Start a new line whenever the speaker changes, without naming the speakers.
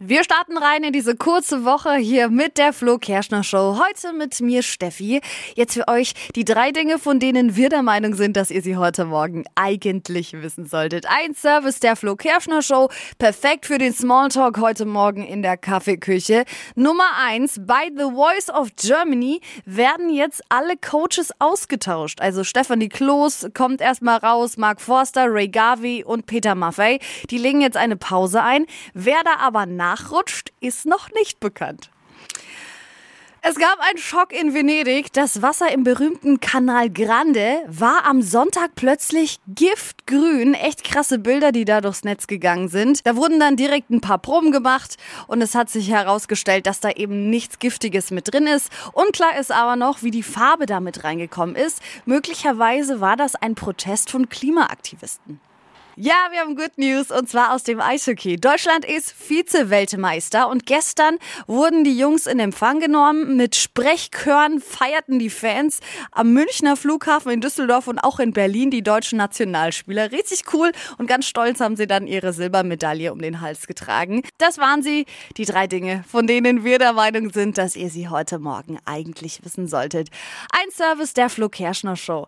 Wir starten rein in diese kurze Woche hier mit der Flo Kerschner Show. Heute mit mir Steffi. Jetzt für euch die drei Dinge, von denen wir der Meinung sind, dass ihr sie heute Morgen eigentlich wissen solltet. Ein Service der Flo Kerschner Show. Perfekt für den Smalltalk heute Morgen in der Kaffeeküche. Nummer eins. Bei The Voice of Germany werden jetzt alle Coaches ausgetauscht. Also Stefanie Kloß kommt erstmal raus, Mark Forster, Ray Garvey und Peter Maffei. Die legen jetzt eine Pause ein. Wer da aber nachrutscht, ist noch nicht bekannt. Es gab einen Schock in Venedig. Das Wasser im berühmten Kanal Grande war am Sonntag plötzlich giftgrün. Echt krasse Bilder, die da durchs Netz gegangen sind. Da wurden dann direkt ein paar Proben gemacht und es hat sich herausgestellt, dass da eben nichts Giftiges mit drin ist. Unklar ist aber noch, wie die Farbe damit reingekommen ist. Möglicherweise war das ein Protest von Klimaaktivisten. Ja, wir haben Good News und zwar aus dem Eishockey. Deutschland ist Vize-Weltmeister und gestern wurden die Jungs in Empfang genommen. Mit Sprechchören feierten die Fans am Münchner Flughafen in Düsseldorf und auch in Berlin die deutschen Nationalspieler. Richtig cool und ganz stolz haben sie dann ihre Silbermedaille um den Hals getragen. Das waren sie, die drei Dinge, von denen wir der Meinung sind, dass ihr sie heute Morgen eigentlich wissen solltet. Ein Service der Flo Kerschner Show.